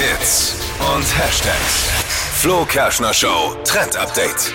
Hits und Hashtags. Flo Kerschner Show Trend Update.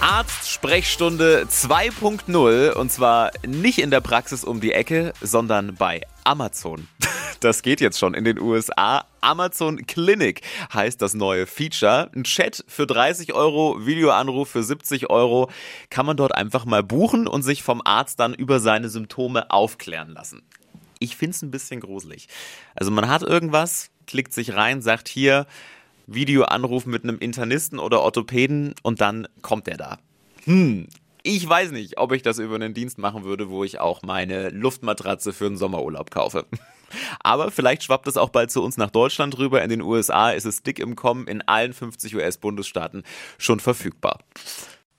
Arzt-Sprechstunde 2.0 und zwar nicht in der Praxis um die Ecke, sondern bei Amazon. Das geht jetzt schon in den USA. Amazon Clinic heißt das neue Feature. Ein Chat für 30 Euro, Videoanruf für 70 Euro. Kann man dort einfach mal buchen und sich vom Arzt dann über seine Symptome aufklären lassen. Ich finde es ein bisschen gruselig. Also man hat irgendwas, klickt sich rein, sagt hier, Videoanruf mit einem Internisten oder Orthopäden und dann kommt der da. Hm, ich weiß nicht, ob ich das über einen Dienst machen würde, wo ich auch meine Luftmatratze für einen Sommerurlaub kaufe. Aber vielleicht schwappt es auch bald zu uns nach Deutschland rüber. In den USA ist es dick im Kommen, in allen 50 US-Bundesstaaten schon verfügbar.